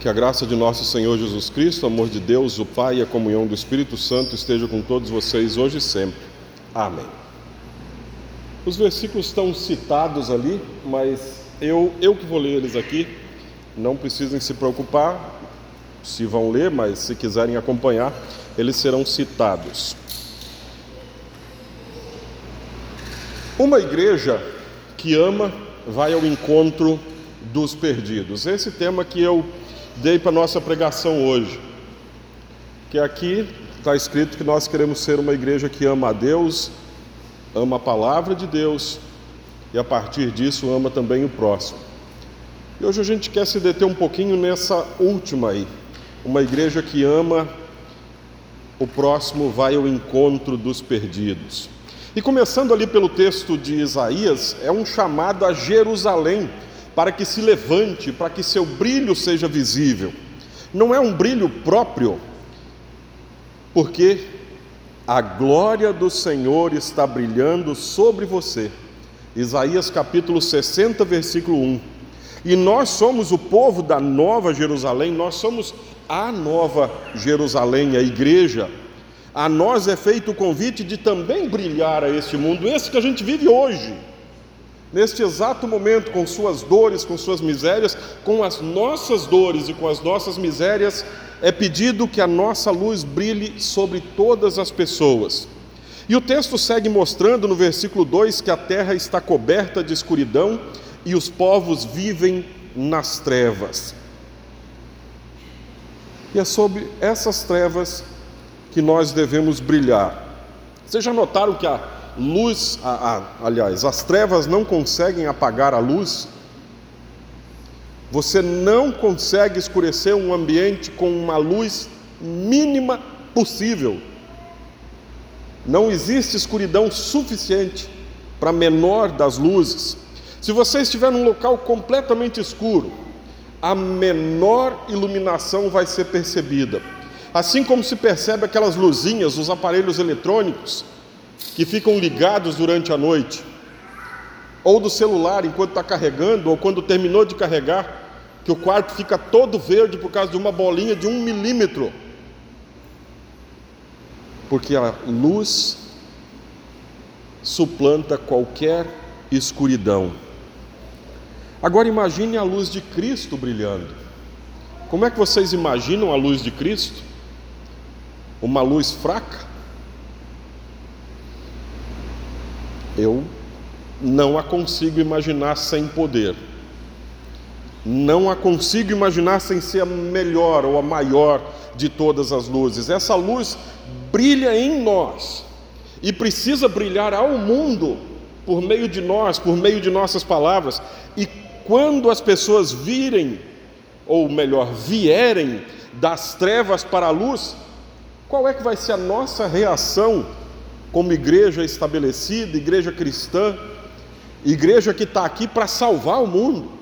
Que a graça de nosso Senhor Jesus Cristo, o amor de Deus, o Pai e a comunhão do Espírito Santo esteja com todos vocês hoje e sempre. Amém. Os versículos estão citados ali, mas eu, eu que vou ler eles aqui, não precisem se preocupar se vão ler, mas se quiserem acompanhar, eles serão citados. Uma igreja que ama vai ao encontro dos perdidos. Esse tema que eu dei para nossa pregação hoje. Que aqui está escrito que nós queremos ser uma igreja que ama a Deus, ama a palavra de Deus e a partir disso ama também o próximo. E hoje a gente quer se deter um pouquinho nessa última aí. Uma igreja que ama o próximo vai ao encontro dos perdidos. E começando ali pelo texto de Isaías, é um chamado a Jerusalém para que se levante, para que seu brilho seja visível. Não é um brilho próprio, porque a glória do Senhor está brilhando sobre você. Isaías capítulo 60, versículo 1. E nós somos o povo da nova Jerusalém, nós somos a nova Jerusalém, a igreja. A nós é feito o convite de também brilhar a este mundo, esse que a gente vive hoje neste exato momento, com suas dores, com suas misérias, com as nossas dores e com as nossas misérias, é pedido que a nossa luz brilhe sobre todas as pessoas. E o texto segue mostrando no versículo 2 que a terra está coberta de escuridão e os povos vivem nas trevas. E é sobre essas trevas que nós devemos brilhar. Vocês já notaram que a luz, a, a, aliás, as trevas não conseguem apagar a luz. Você não consegue escurecer um ambiente com uma luz mínima possível. Não existe escuridão suficiente para a menor das luzes. Se você estiver num local completamente escuro, a menor iluminação vai ser percebida. Assim como se percebe aquelas luzinhas, os aparelhos eletrônicos, que ficam ligados durante a noite, ou do celular enquanto está carregando, ou quando terminou de carregar, que o quarto fica todo verde por causa de uma bolinha de um milímetro. Porque a luz suplanta qualquer escuridão. Agora imagine a luz de Cristo brilhando. Como é que vocês imaginam a luz de Cristo? Uma luz fraca? Eu não a consigo imaginar sem poder. Não a consigo imaginar sem ser a melhor ou a maior de todas as luzes. Essa luz brilha em nós e precisa brilhar ao mundo por meio de nós, por meio de nossas palavras. E quando as pessoas virem, ou melhor, vierem das trevas para a luz, qual é que vai ser a nossa reação como igreja estabelecida, igreja cristã, igreja que está aqui para salvar o mundo.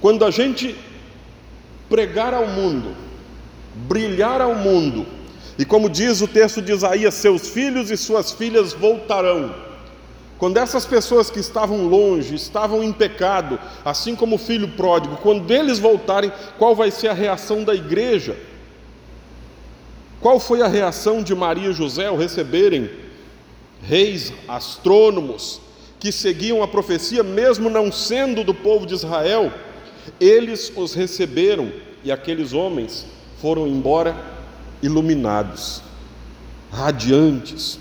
Quando a gente pregar ao mundo, brilhar ao mundo, e como diz o texto de Isaías, seus filhos e suas filhas voltarão. Quando essas pessoas que estavam longe, estavam em pecado, assim como o filho pródigo, quando eles voltarem, qual vai ser a reação da igreja? Qual foi a reação de Maria e José ao receberem reis, astrônomos, que seguiam a profecia, mesmo não sendo do povo de Israel? Eles os receberam e aqueles homens foram embora iluminados, radiantes.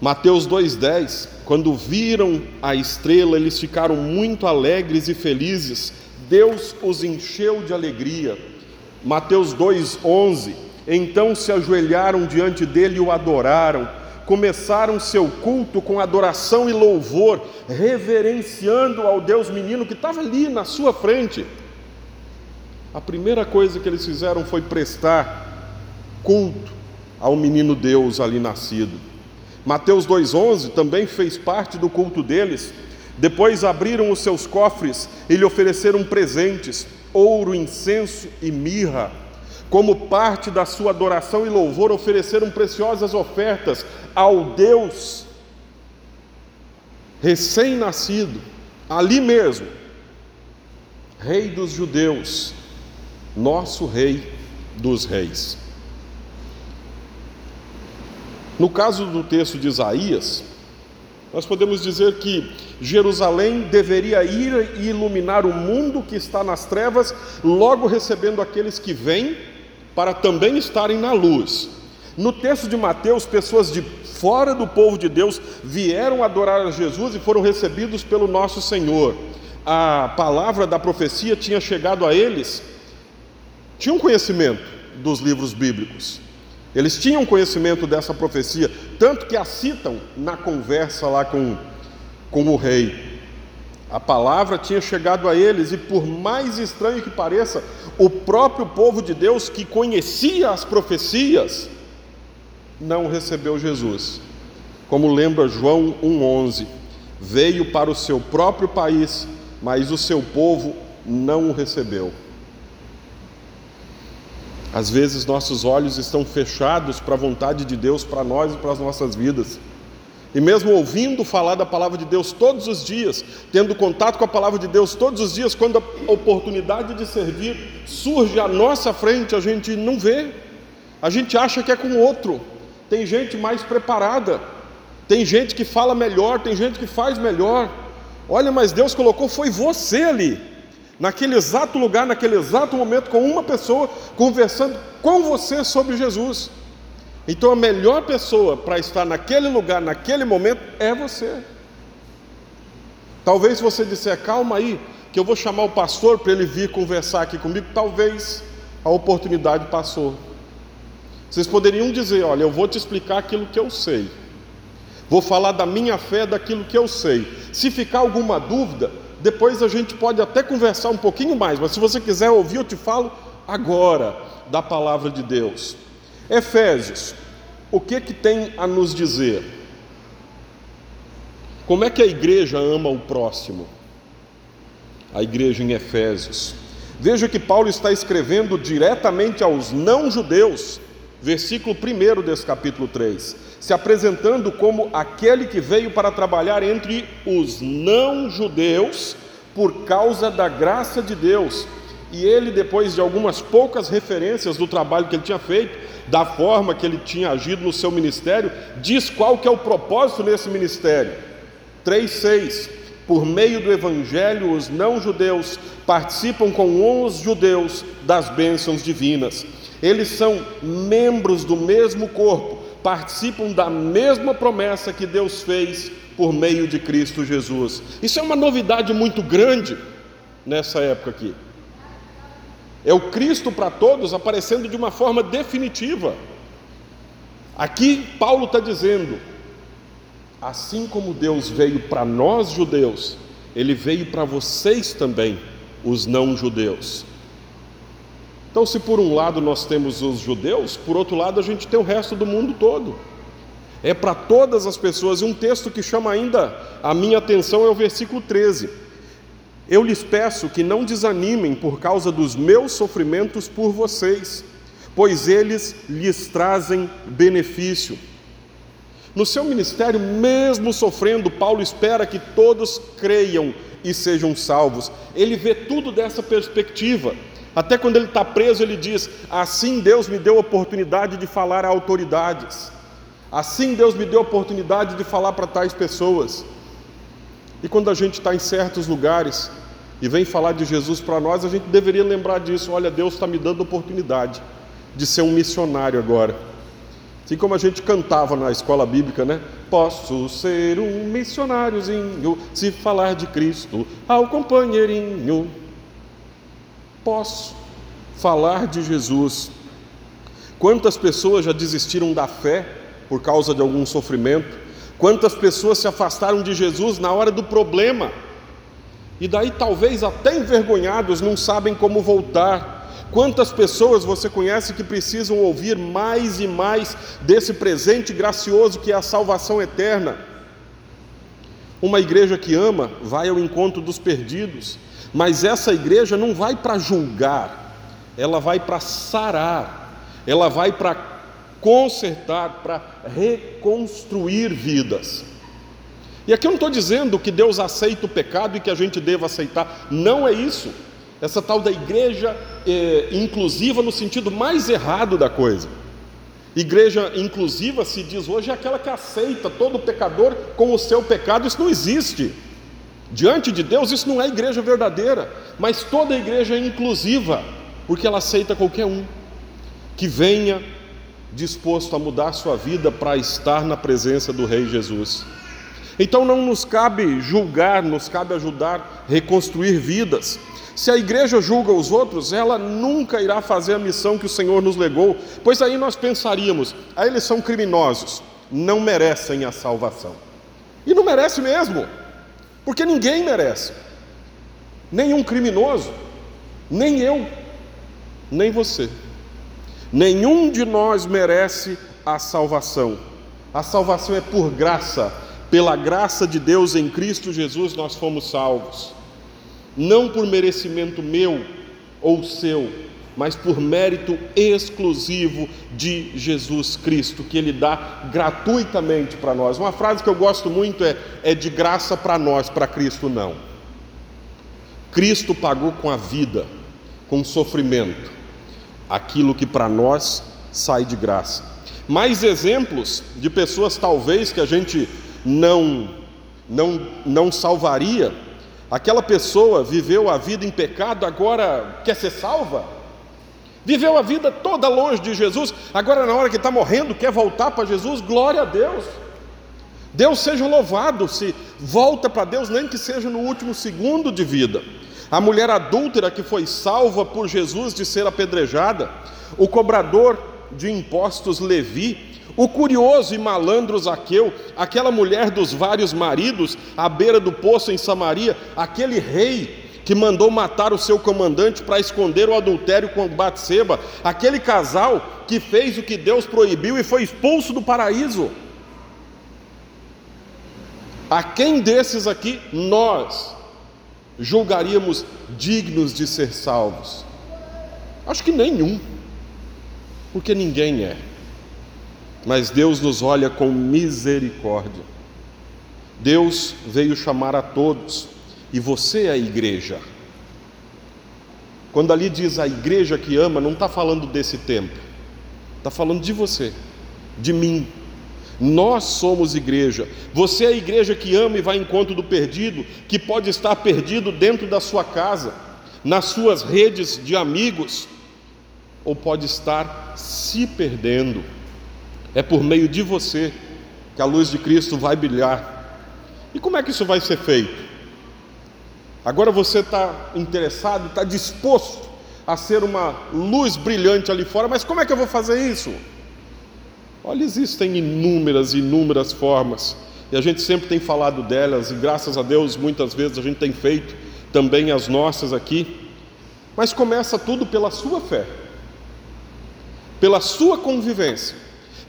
Mateus 2,10: quando viram a estrela, eles ficaram muito alegres e felizes, Deus os encheu de alegria. Mateus 2,11: então se ajoelharam diante dele e o adoraram. Começaram seu culto com adoração e louvor, reverenciando ao Deus menino que estava ali na sua frente. A primeira coisa que eles fizeram foi prestar culto ao menino Deus ali nascido. Mateus 2,11 também fez parte do culto deles. Depois abriram os seus cofres e lhe ofereceram presentes: ouro, incenso e mirra como parte da sua adoração e louvor, ofereceram preciosas ofertas ao Deus recém-nascido, ali mesmo. Rei dos judeus, nosso Rei dos Reis. No caso do texto de Isaías, nós podemos dizer que Jerusalém deveria ir e iluminar o mundo que está nas trevas, logo recebendo aqueles que vêm para também estarem na luz. No texto de Mateus, pessoas de fora do povo de Deus vieram adorar a Jesus e foram recebidos pelo nosso Senhor. A palavra da profecia tinha chegado a eles, tinham conhecimento dos livros bíblicos. Eles tinham conhecimento dessa profecia, tanto que a citam na conversa lá com, com o rei. A palavra tinha chegado a eles, e por mais estranho que pareça, o próprio povo de Deus que conhecia as profecias não recebeu Jesus. Como lembra João 1,11: veio para o seu próprio país, mas o seu povo não o recebeu. Às vezes nossos olhos estão fechados para a vontade de Deus para nós e para as nossas vidas. E mesmo ouvindo falar da palavra de Deus todos os dias, tendo contato com a palavra de Deus todos os dias, quando a oportunidade de servir surge à nossa frente, a gente não vê. A gente acha que é com outro. Tem gente mais preparada. Tem gente que fala melhor, tem gente que faz melhor. Olha, mas Deus colocou foi você ali naquele exato lugar, naquele exato momento, com uma pessoa, conversando com você sobre Jesus. Então a melhor pessoa para estar naquele lugar, naquele momento, é você. Talvez você disser, calma aí, que eu vou chamar o pastor para ele vir conversar aqui comigo. Talvez a oportunidade passou. Vocês poderiam dizer: Olha, eu vou te explicar aquilo que eu sei, vou falar da minha fé, daquilo que eu sei. Se ficar alguma dúvida, depois a gente pode até conversar um pouquinho mais, mas se você quiser ouvir, eu te falo agora da palavra de Deus. Efésios, o que que tem a nos dizer? Como é que a igreja ama o próximo? A igreja em Efésios. Veja que Paulo está escrevendo diretamente aos não-judeus, versículo 1 desse capítulo 3, se apresentando como aquele que veio para trabalhar entre os não-judeus por causa da graça de Deus. E ele, depois de algumas poucas referências do trabalho que ele tinha feito, da forma que ele tinha agido no seu ministério, diz qual que é o propósito nesse ministério. 3:6 Por meio do evangelho, os não-judeus participam com os judeus das bênçãos divinas. Eles são membros do mesmo corpo, participam da mesma promessa que Deus fez por meio de Cristo Jesus. Isso é uma novidade muito grande nessa época aqui. É o Cristo para todos aparecendo de uma forma definitiva. Aqui Paulo está dizendo: assim como Deus veio para nós judeus, ele veio para vocês também, os não judeus. Então, se por um lado nós temos os judeus, por outro lado a gente tem o resto do mundo todo. É para todas as pessoas. E um texto que chama ainda a minha atenção é o versículo 13. Eu lhes peço que não desanimem por causa dos meus sofrimentos por vocês, pois eles lhes trazem benefício. No seu ministério, mesmo sofrendo, Paulo espera que todos creiam e sejam salvos. Ele vê tudo dessa perspectiva. Até quando ele está preso, ele diz: Assim Deus me deu a oportunidade de falar a autoridades. Assim Deus me deu a oportunidade de falar para tais pessoas. E quando a gente está em certos lugares e vem falar de Jesus para nós, a gente deveria lembrar disso. Olha, Deus está me dando oportunidade de ser um missionário agora. Assim como a gente cantava na escola bíblica, né? Posso ser um missionáriozinho se falar de Cristo ao companheirinho posso falar de Jesus. Quantas pessoas já desistiram da fé por causa de algum sofrimento? Quantas pessoas se afastaram de Jesus na hora do problema? E daí, talvez até envergonhados, não sabem como voltar. Quantas pessoas você conhece que precisam ouvir mais e mais desse presente gracioso que é a salvação eterna? Uma igreja que ama vai ao encontro dos perdidos, mas essa igreja não vai para julgar, ela vai para sarar, ela vai para consertar, para reconstruir vidas. E aqui eu não estou dizendo que Deus aceita o pecado e que a gente deva aceitar, não é isso. essa tal da igreja eh, inclusiva no sentido mais errado da coisa. Igreja inclusiva se diz hoje é aquela que aceita todo pecador com o seu pecado, isso não existe. Diante de Deus, isso não é igreja verdadeira, mas toda igreja é inclusiva, porque ela aceita qualquer um que venha disposto a mudar sua vida para estar na presença do Rei Jesus. Então não nos cabe julgar, nos cabe ajudar a reconstruir vidas. Se a igreja julga os outros, ela nunca irá fazer a missão que o Senhor nos legou, pois aí nós pensaríamos: ah, eles são criminosos, não merecem a salvação. E não merece mesmo, porque ninguém merece, nenhum criminoso, nem eu, nem você. Nenhum de nós merece a salvação. A salvação é por graça, pela graça de Deus em Cristo Jesus nós fomos salvos. Não por merecimento meu ou seu, mas por mérito exclusivo de Jesus Cristo, que Ele dá gratuitamente para nós. Uma frase que eu gosto muito é: é de graça para nós, para Cristo não. Cristo pagou com a vida, com sofrimento aquilo que para nós sai de graça. Mais exemplos de pessoas talvez que a gente não não não salvaria. Aquela pessoa viveu a vida em pecado, agora quer ser salva? Viveu a vida toda longe de Jesus, agora na hora que está morrendo quer voltar para Jesus, glória a Deus. Deus seja louvado se volta para Deus, nem que seja no último segundo de vida a mulher adúltera que foi salva por Jesus de ser apedrejada, o cobrador de impostos Levi, o curioso e malandro Zaqueu, aquela mulher dos vários maridos à beira do poço em Samaria, aquele rei que mandou matar o seu comandante para esconder o adultério com Batseba, aquele casal que fez o que Deus proibiu e foi expulso do paraíso. A quem desses aqui nós julgaríamos dignos de ser salvos? Acho que nenhum, porque ninguém é. Mas Deus nos olha com misericórdia. Deus veio chamar a todos, e você é a igreja. Quando ali diz a igreja que ama, não está falando desse tempo, está falando de você, de mim, nós somos igreja. Você é a igreja que ama e vai em encontro do perdido, que pode estar perdido dentro da sua casa, nas suas redes de amigos, ou pode estar se perdendo. É por meio de você que a luz de Cristo vai brilhar. E como é que isso vai ser feito? Agora você está interessado, está disposto a ser uma luz brilhante ali fora, mas como é que eu vou fazer isso? Olha, existem inúmeras, inúmeras formas, e a gente sempre tem falado delas, e graças a Deus muitas vezes a gente tem feito também as nossas aqui, mas começa tudo pela sua fé, pela sua convivência,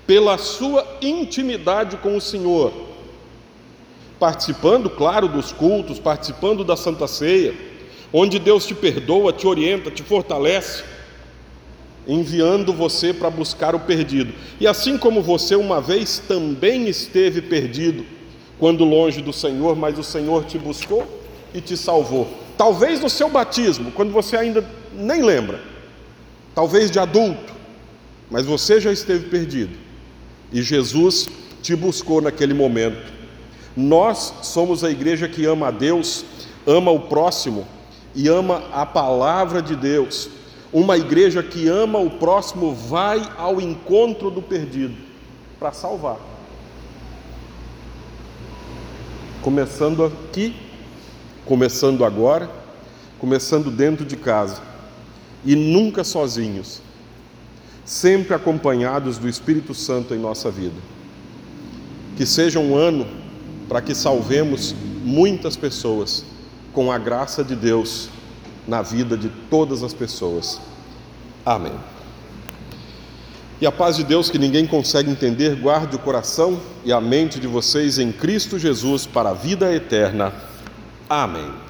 pela sua intimidade com o Senhor, participando, claro, dos cultos, participando da Santa Ceia, onde Deus te perdoa, te orienta, te fortalece enviando você para buscar o perdido. E assim como você uma vez também esteve perdido, quando longe do Senhor, mas o Senhor te buscou e te salvou. Talvez no seu batismo, quando você ainda nem lembra, talvez de adulto, mas você já esteve perdido e Jesus te buscou naquele momento. Nós somos a igreja que ama a Deus, ama o próximo e ama a palavra de Deus uma igreja que ama o próximo vai ao encontro do perdido para salvar. Começando aqui, começando agora, começando dentro de casa e nunca sozinhos, sempre acompanhados do Espírito Santo em nossa vida. Que seja um ano para que salvemos muitas pessoas com a graça de Deus na vida de todas as pessoas. Amém. E a paz de Deus que ninguém consegue entender, guarde o coração e a mente de vocês em Cristo Jesus para a vida eterna. Amém.